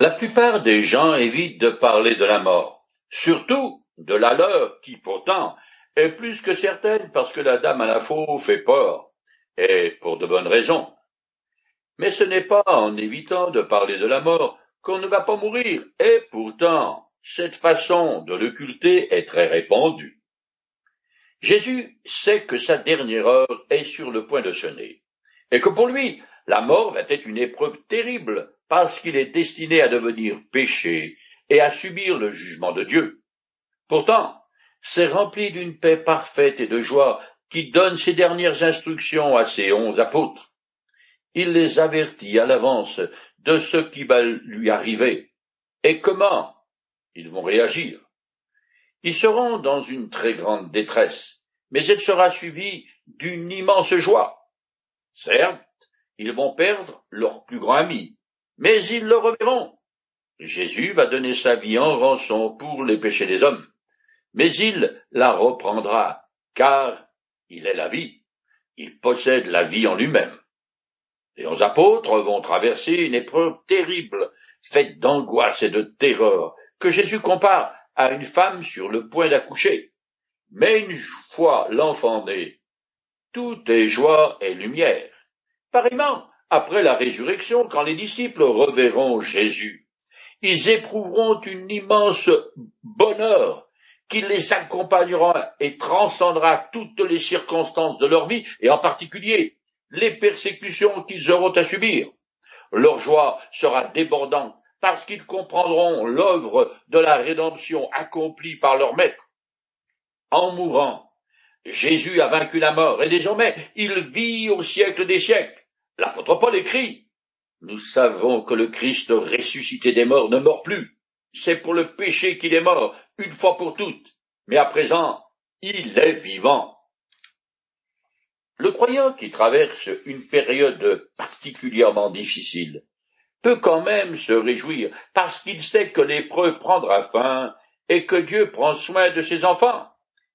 La plupart des gens évitent de parler de la mort, surtout de la leur qui pourtant est plus que certaine parce que la dame à la faux fait peur, et pour de bonnes raisons. Mais ce n'est pas en évitant de parler de la mort qu'on ne va pas mourir, et pourtant cette façon de l'occulter est très répandue. Jésus sait que sa dernière heure est sur le point de sonner, et que pour lui, la mort va être une épreuve terrible, parce qu'il est destiné à devenir péché et à subir le jugement de Dieu. Pourtant, c'est rempli d'une paix parfaite et de joie qui donne ses dernières instructions à ses onze apôtres. Il les avertit à l'avance de ce qui va lui arriver et comment ils vont réagir. Ils seront dans une très grande détresse, mais elle sera suivie d'une immense joie. Certes, ils vont perdre leur plus grand ami, mais ils le reverront. Jésus va donner sa vie en rançon pour les péchés des hommes, mais il la reprendra, car il est la vie, il possède la vie en lui-même. Les onze apôtres vont traverser une épreuve terrible, faite d'angoisse et de terreur, que Jésus compare à une femme sur le point d'accoucher. Mais une fois l'enfant né, tout est joie et lumière. Pareillement, après la résurrection, quand les disciples reverront Jésus, ils éprouveront une immense bonheur qui les accompagnera et transcendra toutes les circonstances de leur vie, et en particulier les persécutions qu'ils auront à subir. Leur joie sera débordante parce qu'ils comprendront l'œuvre de la rédemption accomplie par leur Maître. En mourant, Jésus a vaincu la mort et désormais il vit au siècle des siècles. L'apôtre Paul écrit Nous savons que le Christ ressuscité des morts ne meurt plus. C'est pour le péché qu'il est mort, une fois pour toutes. Mais à présent, il est vivant. Le croyant qui traverse une période particulièrement difficile peut quand même se réjouir parce qu'il sait que l'épreuve prendra fin et que Dieu prend soin de ses enfants.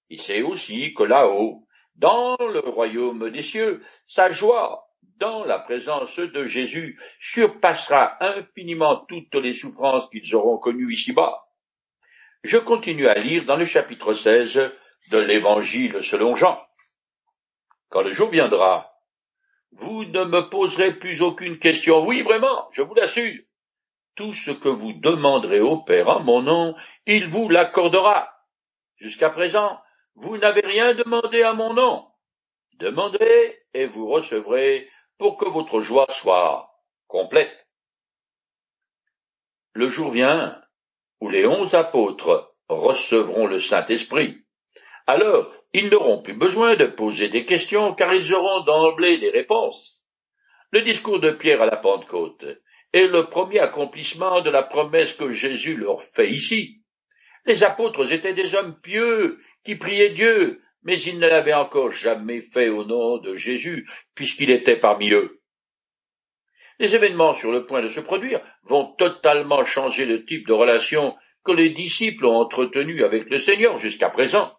Il sait aussi que là-haut, dans le royaume des cieux, sa joie dans la présence de Jésus surpassera infiniment toutes les souffrances qu'ils auront connues ici-bas. Je continue à lire dans le chapitre 16 de l'Évangile selon Jean. Quand le jour viendra, vous ne me poserez plus aucune question. Oui, vraiment, je vous l'assure. Tout ce que vous demanderez au Père en mon nom, il vous l'accordera. Jusqu'à présent, vous n'avez rien demandé à mon nom. Demandez et vous recevrez pour que votre joie soit complète. Le jour vient où les onze apôtres recevront le Saint-Esprit. Alors, ils n'auront plus besoin de poser des questions car ils auront d'emblée des réponses. Le discours de Pierre à la Pentecôte est le premier accomplissement de la promesse que Jésus leur fait ici. Les apôtres étaient des hommes pieux qui priaient Dieu mais il ne l'avait encore jamais fait au nom de Jésus, puisqu'il était parmi eux. Les événements sur le point de se produire vont totalement changer le type de relation que les disciples ont entretenu avec le Seigneur jusqu'à présent.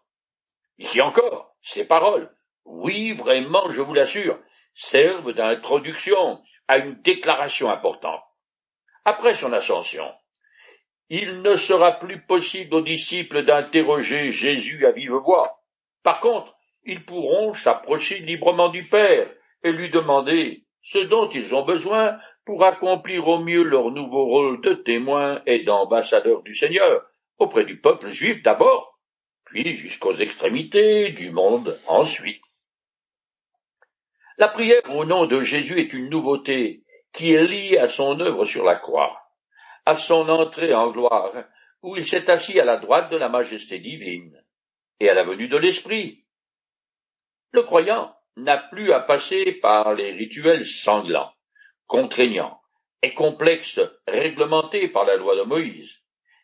Ici encore, ces paroles, oui, vraiment, je vous l'assure, servent d'introduction à une déclaration importante. Après son ascension, il ne sera plus possible aux disciples d'interroger Jésus à vive voix. Par contre, ils pourront s'approcher librement du Père et lui demander ce dont ils ont besoin pour accomplir au mieux leur nouveau rôle de témoin et d'ambassadeur du Seigneur auprès du peuple juif d'abord, puis jusqu'aux extrémités du monde ensuite. La prière au nom de Jésus est une nouveauté qui est liée à son œuvre sur la croix, à son entrée en gloire, où il s'est assis à la droite de la majesté divine et à la venue de l'Esprit. Le croyant n'a plus à passer par les rituels sanglants, contraignants et complexes réglementés par la loi de Moïse,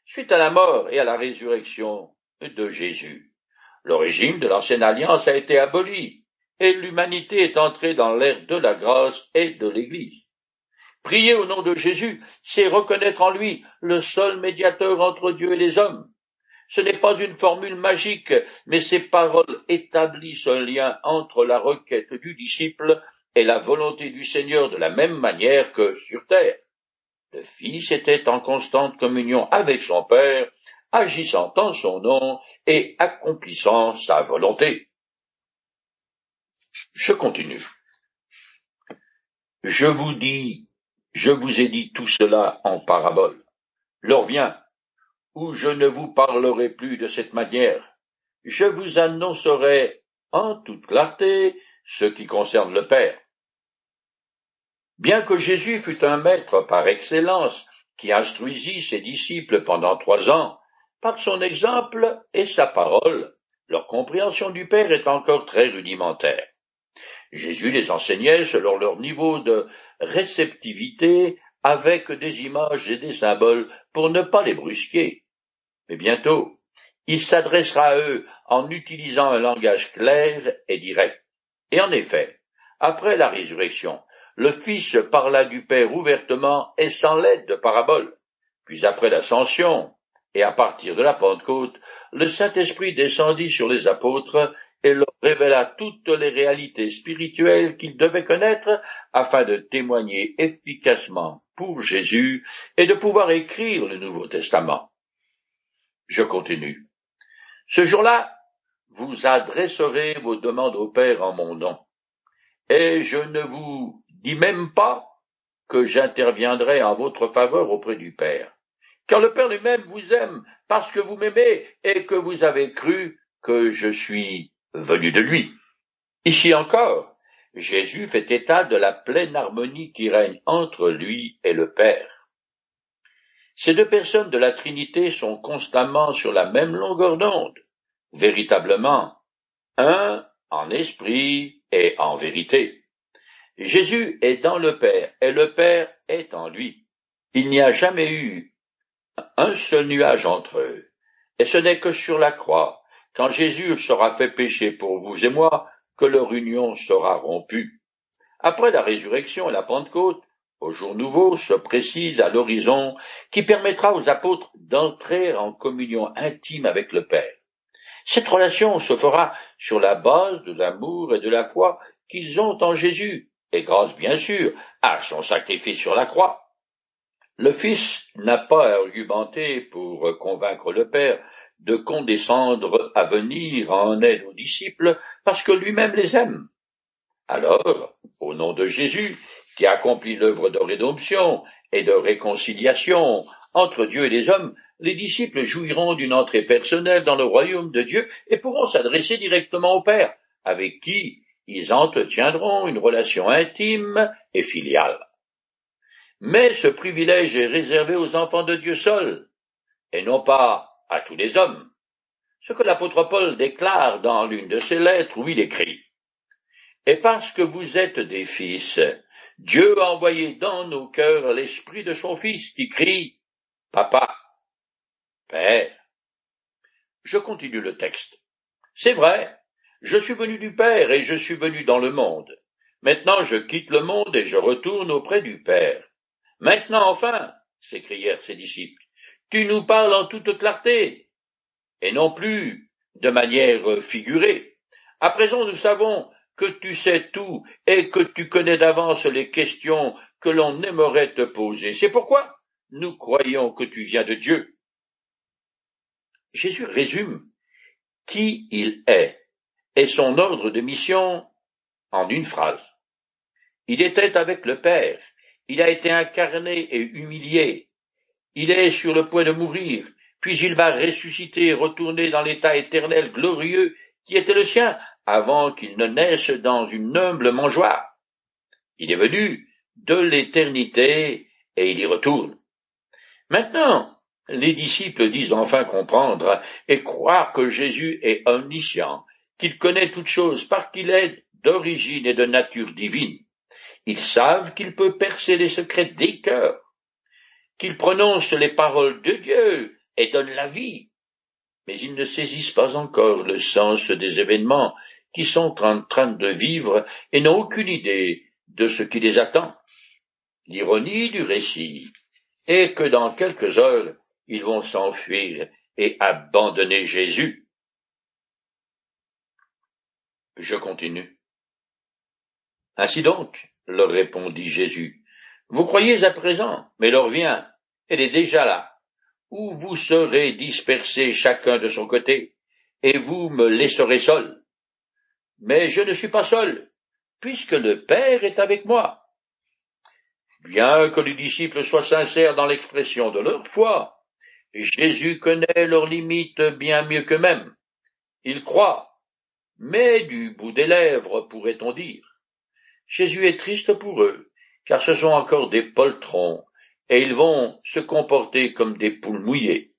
suite à la mort et à la résurrection de Jésus. Le régime de l'ancienne alliance a été aboli, et l'humanité est entrée dans l'ère de la grâce et de l'Église. Prier au nom de Jésus, c'est reconnaître en lui le seul médiateur entre Dieu et les hommes, ce n'est pas une formule magique, mais ces paroles établissent un lien entre la requête du disciple et la volonté du Seigneur de la même manière que sur terre. le Fils était en constante communion avec son Père, agissant en son nom et accomplissant sa volonté. Je continue. Je vous dis, je vous ai dit tout cela en parabole. L'heure vient où je ne vous parlerai plus de cette manière. Je vous annoncerai en toute clarté ce qui concerne le Père. Bien que Jésus fût un maître par excellence, qui instruisit ses disciples pendant trois ans, par son exemple et sa parole, leur compréhension du Père est encore très rudimentaire. Jésus les enseignait selon leur niveau de réceptivité avec des images et des symboles pour ne pas les brusquer. Mais bientôt, il s'adressera à eux en utilisant un langage clair et direct. Et en effet, après la résurrection, le Fils parla du Père ouvertement et sans l'aide de paraboles. Puis après l'ascension, et à partir de la Pentecôte, le Saint-Esprit descendit sur les apôtres et leur révéla toutes les réalités spirituelles qu'ils devaient connaître afin de témoigner efficacement pour Jésus et de pouvoir écrire le Nouveau Testament. Je continue. Ce jour-là, vous adresserez vos demandes au Père en mon nom. Et je ne vous dis même pas que j'interviendrai en votre faveur auprès du Père. Car le Père lui-même vous aime parce que vous m'aimez et que vous avez cru que je suis venu de lui. Ici encore, Jésus fait état de la pleine harmonie qui règne entre lui et le Père. Ces deux personnes de la Trinité sont constamment sur la même longueur d'onde, véritablement, un en esprit et en vérité. Jésus est dans le Père et le Père est en lui. Il n'y a jamais eu un seul nuage entre eux, et ce n'est que sur la croix quand Jésus sera fait pécher pour vous et moi, que leur union sera rompue. Après la résurrection et la Pentecôte, au jour nouveau se précise à l'horizon qui permettra aux apôtres d'entrer en communion intime avec le Père. Cette relation se fera sur la base de l'amour et de la foi qu'ils ont en Jésus, et grâce bien sûr à son sacrifice sur la croix. Le Fils n'a pas argumenté pour convaincre le Père de condescendre à venir en aide aux disciples parce que lui-même les aime. Alors, au nom de Jésus, qui accomplit l'œuvre de rédemption et de réconciliation entre Dieu et les hommes, les disciples jouiront d'une entrée personnelle dans le royaume de Dieu et pourront s'adresser directement au Père, avec qui ils entretiendront une relation intime et filiale. Mais ce privilège est réservé aux enfants de Dieu seuls, et non pas à tous les hommes, ce que l'apôtre Paul déclare dans l'une de ses lettres où il écrit. Et parce que vous êtes des fils, Dieu a envoyé dans nos cœurs l'esprit de son fils qui crie Papa, Père. Je continue le texte. C'est vrai, je suis venu du Père et je suis venu dans le monde. Maintenant je quitte le monde et je retourne auprès du Père. Maintenant enfin, s'écrièrent ses disciples, tu nous parles en toute clarté, et non plus de manière figurée. À présent, nous savons que tu sais tout et que tu connais d'avance les questions que l'on aimerait te poser. C'est pourquoi nous croyons que tu viens de Dieu. Jésus résume qui il est et son ordre de mission en une phrase. Il était avec le Père, il a été incarné et humilié, il est sur le point de mourir, puis il va ressusciter et retourner dans l'état éternel glorieux qui était le sien avant qu'il ne naisse dans une humble mangeoire. Il est venu de l'éternité et il y retourne. Maintenant, les disciples disent enfin comprendre et croire que Jésus est omniscient, qu'il connaît toutes choses parce qu'il est d'origine et de nature divine. Ils savent qu'il peut percer les secrets des cœurs qu'il prononce les paroles de Dieu et donne la vie, mais ils ne saisissent pas encore le sens des événements qui sont en train de vivre et n'ont aucune idée de ce qui les attend. L'ironie du récit est que dans quelques heures, ils vont s'enfuir et abandonner Jésus. Je continue. Ainsi donc, leur répondit Jésus, Vous croyez à présent, mais l'heure vient, elle est déjà là, où vous serez dispersés chacun de son côté, et vous me laisserez seul. Mais je ne suis pas seul, puisque le Père est avec moi. Bien que les disciples soient sincères dans l'expression de leur foi, Jésus connaît leurs limites bien mieux qu'eux-mêmes. Ils croient, mais du bout des lèvres, pourrait-on dire. Jésus est triste pour eux, car ce sont encore des poltrons, et ils vont se comporter comme des poules mouillées.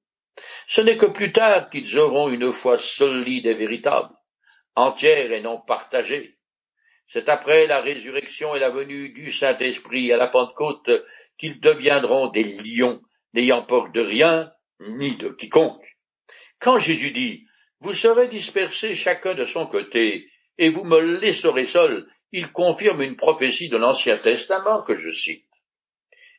Ce n'est que plus tard qu'ils auront une foi solide et véritable, entière et non partagée. C'est après la résurrection et la venue du Saint-Esprit à la Pentecôte qu'ils deviendront des lions, n'ayant peur de rien, ni de quiconque. Quand Jésus dit, vous serez dispersés chacun de son côté, et vous me laisserez seul, il confirme une prophétie de l'Ancien Testament que je cite.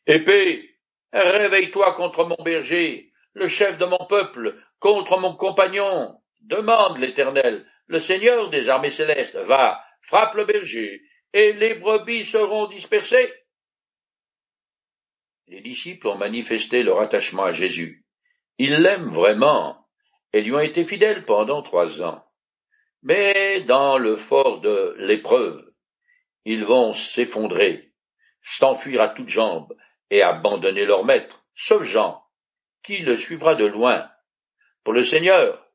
Épée, réveille-toi contre mon berger, le chef de mon peuple, contre mon compagnon. Demande l'Éternel, le Seigneur des armées célestes, va, frappe le berger, et les brebis seront dispersées. Les disciples ont manifesté leur attachement à Jésus. Ils l'aiment vraiment, et lui ont été fidèles pendant trois ans. Mais dans le fort de l'épreuve, ils vont s'effondrer, s'enfuir à toutes jambes et abandonner leur maître, sauf Jean, qui le suivra de loin. Pour le Seigneur,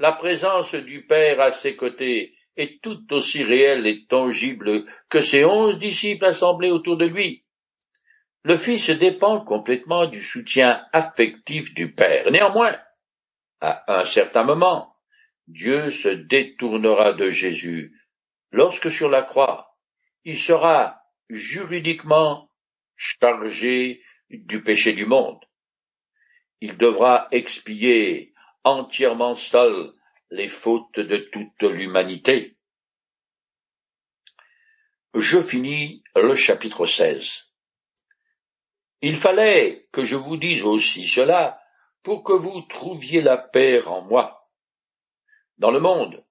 la présence du Père à ses côtés est tout aussi réelle et tangible que ses onze disciples assemblés autour de lui. Le Fils dépend complètement du soutien affectif du Père. Néanmoins, à un certain moment, Dieu se détournera de Jésus lorsque sur la croix, il sera juridiquement chargé du péché du monde. Il devra expier entièrement seul les fautes de toute l'humanité. Je finis le chapitre 16. Il fallait que je vous dise aussi cela pour que vous trouviez la paix en moi. Dans le monde,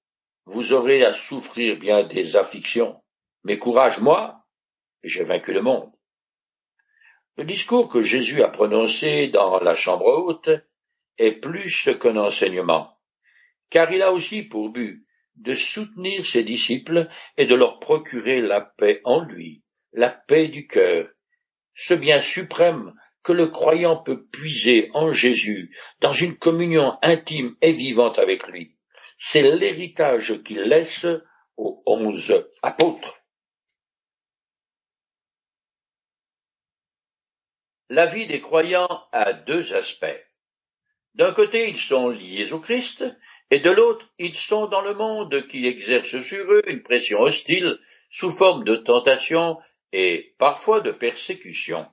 vous aurez à souffrir bien des afflictions. Mais courage, moi, j'ai vaincu le monde. Le discours que Jésus a prononcé dans la chambre haute est plus qu'un enseignement, car il a aussi pour but de soutenir ses disciples et de leur procurer la paix en lui, la paix du cœur, ce bien suprême que le croyant peut puiser en Jésus dans une communion intime et vivante avec lui. C'est l'héritage qu'il laisse aux onze apôtres. La vie des croyants a deux aspects. D'un côté, ils sont liés au Christ, et de l'autre, ils sont dans le monde qui exerce sur eux une pression hostile sous forme de tentation et parfois de persécution.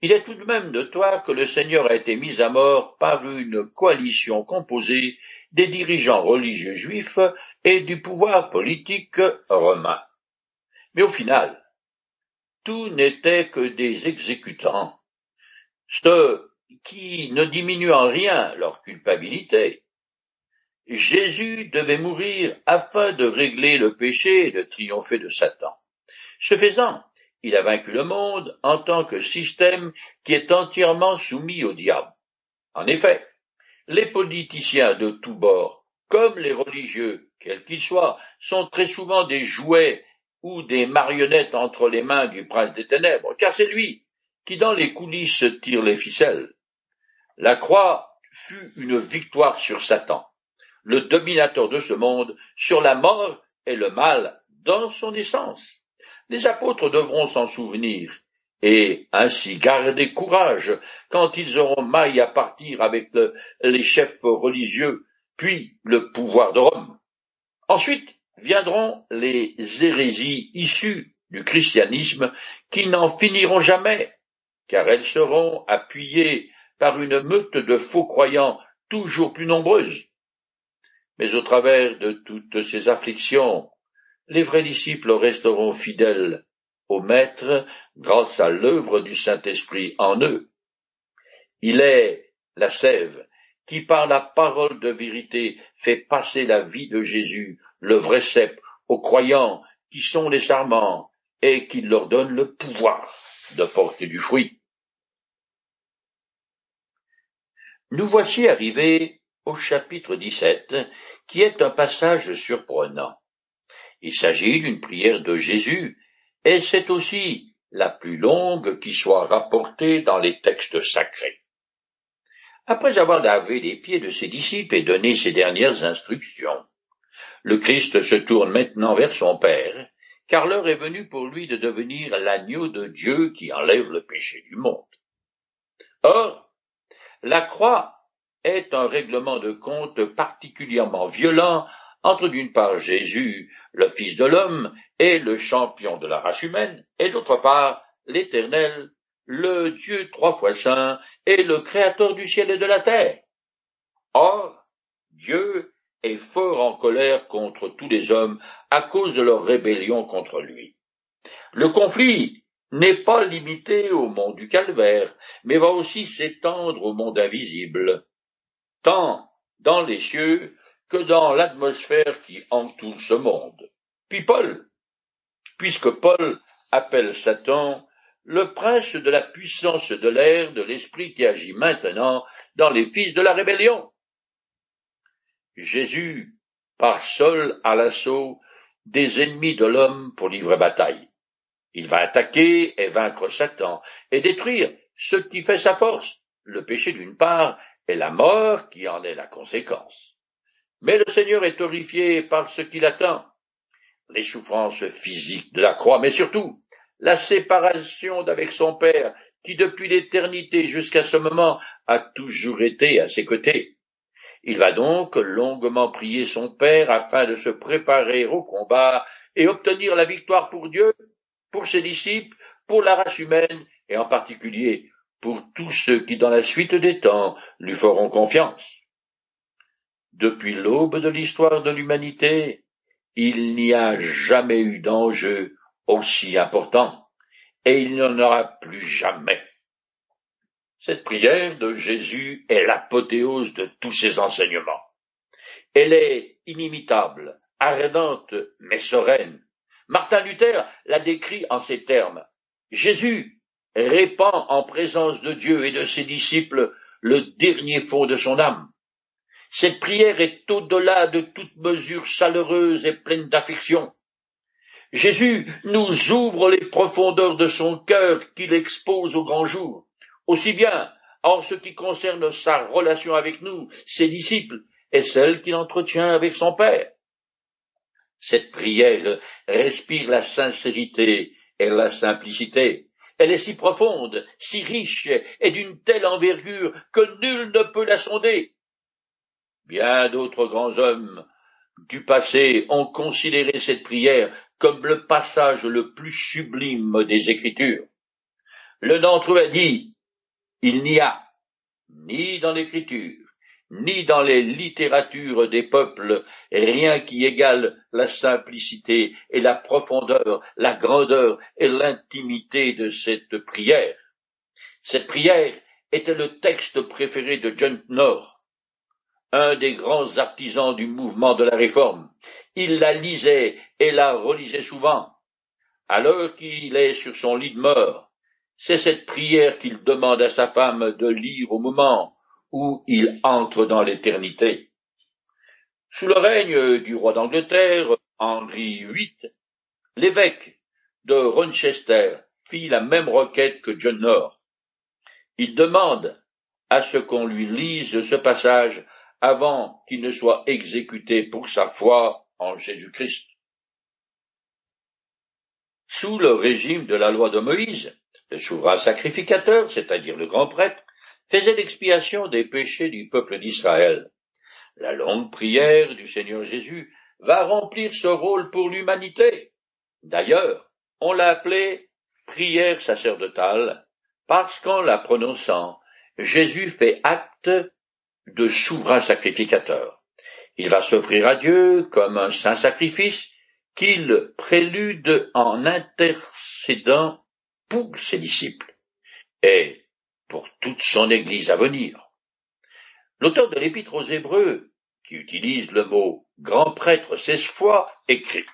Il est tout de même de toi que le Seigneur a été mis à mort par une coalition composée des dirigeants religieux juifs et du pouvoir politique romain. Mais au final, tout n'était que des exécutants, qui ne diminuent en rien leur culpabilité. Jésus devait mourir afin de régler le péché et de triompher de Satan. Ce faisant, il a vaincu le monde en tant que système qui est entièrement soumis au diable. En effet, les politiciens de tous bords, comme les religieux, quels qu'ils soient, sont très souvent des jouets ou des marionnettes entre les mains du prince des ténèbres, car c'est lui qui dans les coulisses tire les ficelles. La croix fut une victoire sur Satan, le dominateur de ce monde, sur la mort et le mal dans son essence. Les apôtres devront s'en souvenir et ainsi garder courage quand ils auront maille à partir avec les chefs religieux, puis le pouvoir de Rome. Ensuite, viendront les hérésies issues du christianisme qui n'en finiront jamais, car elles seront appuyées par une meute de faux croyants toujours plus nombreuses. Mais au travers de toutes ces afflictions, les vrais disciples resteront fidèles au Maître grâce à l'œuvre du Saint-Esprit en eux. Il est la sève qui par la parole de vérité fait passer la vie de Jésus, le vrai cep, aux croyants qui sont les sarments et qui leur donne le pouvoir de porter du fruit. Nous voici arrivés au chapitre 17, qui est un passage surprenant. Il s'agit d'une prière de Jésus, et c'est aussi la plus longue qui soit rapportée dans les textes sacrés. Après avoir lavé les pieds de ses disciples et donné ses dernières instructions, le Christ se tourne maintenant vers son Père, car l'heure est venue pour lui de devenir l'agneau de Dieu qui enlève le péché du monde. Or, la croix est un règlement de compte particulièrement violent entre d'une part Jésus, le Fils de l'homme, et le champion de la race humaine, et d'autre part l'Éternel, le Dieu trois fois saint, et le Créateur du ciel et de la terre. Or, Dieu est fort en colère contre tous les hommes à cause de leur rébellion contre lui. Le conflit n'est pas limité au monde du calvaire, mais va aussi s'étendre au monde invisible, tant dans les cieux que dans l'atmosphère qui entoure ce monde. Puis Paul, puisque Paul appelle Satan le prince de la puissance de l'air, de l'esprit qui agit maintenant dans les fils de la rébellion. Jésus part seul à l'assaut des ennemis de l'homme pour livrer bataille. Il va attaquer et vaincre Satan et détruire ce qui fait sa force, le péché d'une part et la mort qui en est la conséquence. Mais le Seigneur est horrifié par ce qu'il attend, les souffrances physiques de la croix, mais surtout la séparation d'avec son Père, qui depuis l'éternité jusqu'à ce moment a toujours été à ses côtés. Il va donc longuement prier son Père afin de se préparer au combat et obtenir la victoire pour Dieu, pour ses disciples, pour la race humaine et en particulier pour tous ceux qui dans la suite des temps lui feront confiance. Depuis l'aube de l'histoire de l'humanité, il n'y a jamais eu d'enjeu aussi important, et il n'y en aura plus jamais. Cette prière de Jésus est l'apothéose de tous ses enseignements. Elle est inimitable, ardente, mais sereine. Martin Luther la décrit en ces termes. Jésus répand en présence de Dieu et de ses disciples le dernier fond de son âme. Cette prière est au-delà de toute mesure chaleureuse et pleine d'affection. Jésus nous ouvre les profondeurs de son cœur qu'il expose au grand jour aussi bien en ce qui concerne sa relation avec nous, ses disciples, et celle qu'il entretient avec son Père. Cette prière respire la sincérité et la simplicité. Elle est si profonde, si riche et d'une telle envergure que nul ne peut la sonder. Bien d'autres grands hommes du passé ont considéré cette prière comme le passage le plus sublime des Écritures. Le d'entre eux a dit il n'y a, ni dans l'écriture, ni dans les littératures des peuples, rien qui égale la simplicité et la profondeur, la grandeur et l'intimité de cette prière. Cette prière était le texte préféré de John Knorr, un des grands artisans du mouvement de la réforme. Il la lisait et la relisait souvent. Alors qu'il est sur son lit de mort, c'est cette prière qu'il demande à sa femme de lire au moment où il entre dans l'éternité. Sous le règne du roi d'Angleterre, Henri VIII, l'évêque de Rochester fit la même requête que John Nord. Il demande à ce qu'on lui lise ce passage avant qu'il ne soit exécuté pour sa foi en Jésus-Christ. Sous le régime de la loi de Moïse, le souverain sacrificateur, c'est-à-dire le grand prêtre, faisait l'expiation des péchés du peuple d'Israël. La longue prière du Seigneur Jésus va remplir ce rôle pour l'humanité. D'ailleurs, on l'a appelée prière sacerdotale parce qu'en la prononçant, Jésus fait acte de souverain sacrificateur. Il va s'offrir à Dieu comme un saint sacrifice qu'il prélude en intercédant pour ses disciples et pour toute son Église à venir. L'auteur de l'Épître aux Hébreux, qui utilise le mot grand prêtre seize fois, écrit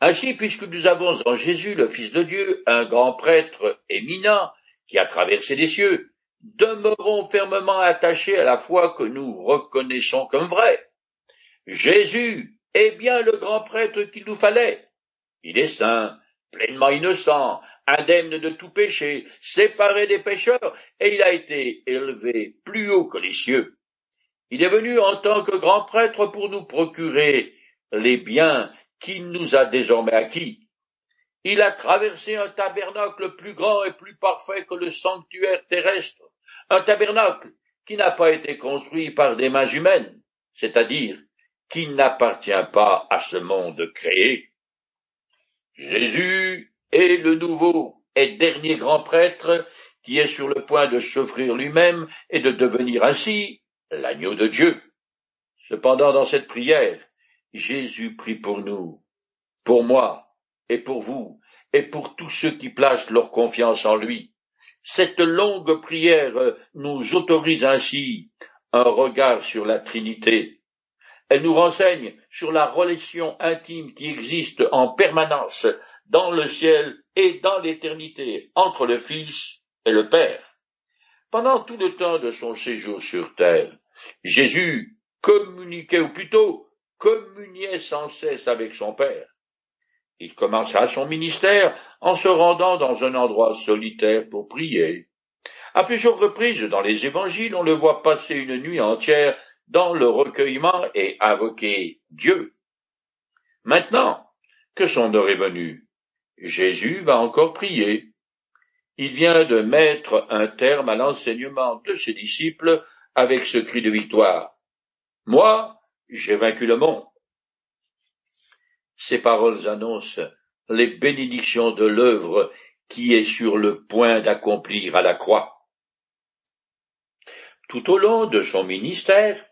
Ainsi, puisque nous avons en Jésus, le Fils de Dieu, un grand prêtre éminent qui a traversé les cieux, demeurons fermement attachés à la foi que nous reconnaissons comme vraie. Jésus est bien le grand prêtre qu'il nous fallait. Il est saint, pleinement innocent, indemne de tout péché, séparé des pécheurs, et il a été élevé plus haut que les cieux. Il est venu en tant que grand prêtre pour nous procurer les biens qu'il nous a désormais acquis. Il a traversé un tabernacle plus grand et plus parfait que le sanctuaire terrestre, un tabernacle qui n'a pas été construit par des mains humaines, c'est-à-dire qui n'appartient pas à ce monde créé. Jésus est le nouveau et dernier grand prêtre qui est sur le point de s'offrir lui-même et de devenir ainsi l'agneau de Dieu. Cependant, dans cette prière, Jésus prie pour nous, pour moi et pour vous, et pour tous ceux qui placent leur confiance en lui. Cette longue prière nous autorise ainsi un regard sur la Trinité. Elle nous renseigne sur la relation intime qui existe en permanence dans le ciel et dans l'éternité entre le Fils et le Père. Pendant tout le temps de son séjour sur terre, Jésus communiquait, ou plutôt communiait sans cesse avec son Père. Il commença son ministère en se rendant dans un endroit solitaire pour prier. À plusieurs reprises dans les évangiles, on le voit passer une nuit entière dans le recueillement et invoquer Dieu. Maintenant que son heure est venue, Jésus va encore prier. Il vient de mettre un terme à l'enseignement de ses disciples avec ce cri de victoire. Moi, j'ai vaincu le monde. Ces paroles annoncent les bénédictions de l'œuvre qui est sur le point d'accomplir à la croix. Tout au long de son ministère,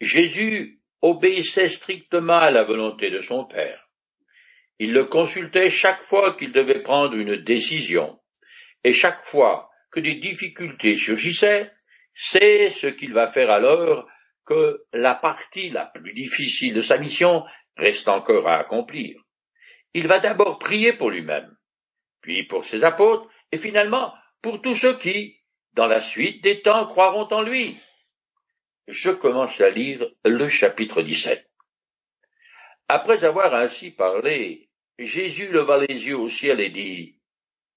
Jésus obéissait strictement à la volonté de son Père. Il le consultait chaque fois qu'il devait prendre une décision, et chaque fois que des difficultés surgissaient, c'est ce qu'il va faire alors que la partie la plus difficile de sa mission reste encore à accomplir. Il va d'abord prier pour lui-même, puis pour ses apôtres, et finalement pour tous ceux qui, dans la suite des temps, croiront en lui. Je commence à lire le chapitre 17. Après avoir ainsi parlé, Jésus leva les yeux au ciel et dit,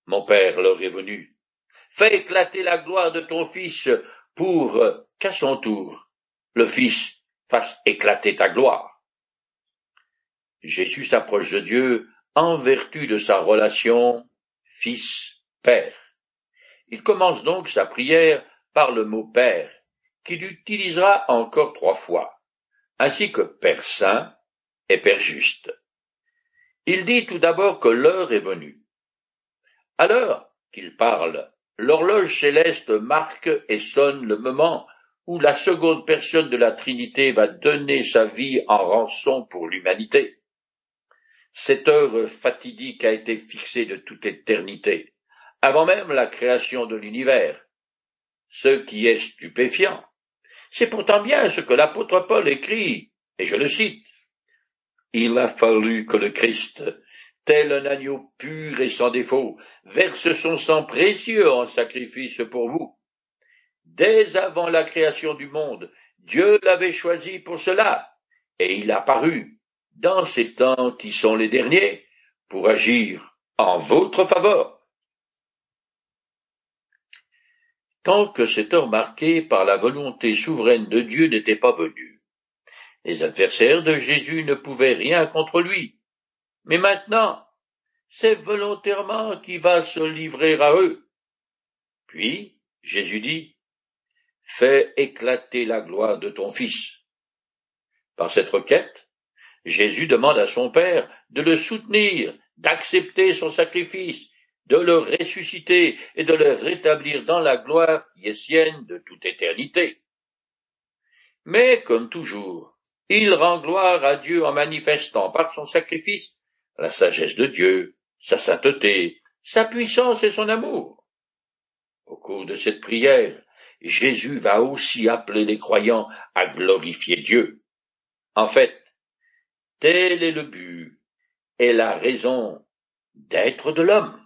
Mon Père, l'heure est venue. Fais éclater la gloire de ton Fils pour qu'à son tour, le Fils fasse éclater ta gloire. Jésus s'approche de Dieu en vertu de sa relation Fils-Père. Il commence donc sa prière par le mot Père, qu'il utilisera encore trois fois, ainsi que Père Saint et Père Juste. Il dit tout d'abord que l'heure est venue. Alors qu'il parle, l'horloge céleste marque et sonne le moment où la seconde personne de la Trinité va donner sa vie en rançon pour l'humanité. Cette heure fatidique a été fixée de toute éternité, avant même la création de l'univers. Ce qui est stupéfiant, c'est pourtant bien ce que l'apôtre Paul écrit, et je le cite. Il a fallu que le Christ, tel un agneau pur et sans défaut, verse son sang précieux en sacrifice pour vous. Dès avant la création du monde, Dieu l'avait choisi pour cela, et il a paru, dans ces temps qui sont les derniers, pour agir en votre faveur. Tant que cette heure marquée par la volonté souveraine de Dieu n'était pas venue, les adversaires de Jésus ne pouvaient rien contre lui. Mais maintenant, c'est volontairement qui va se livrer à eux. Puis, Jésus dit, Fais éclater la gloire de ton Fils. Par cette requête, Jésus demande à son Père de le soutenir, d'accepter son sacrifice, de le ressusciter et de le rétablir dans la gloire qui est sienne de toute éternité. Mais, comme toujours, il rend gloire à Dieu en manifestant par son sacrifice la sagesse de Dieu, sa sainteté, sa puissance et son amour. Au cours de cette prière, Jésus va aussi appeler les croyants à glorifier Dieu. En fait, tel est le but est la raison d'être de l'homme.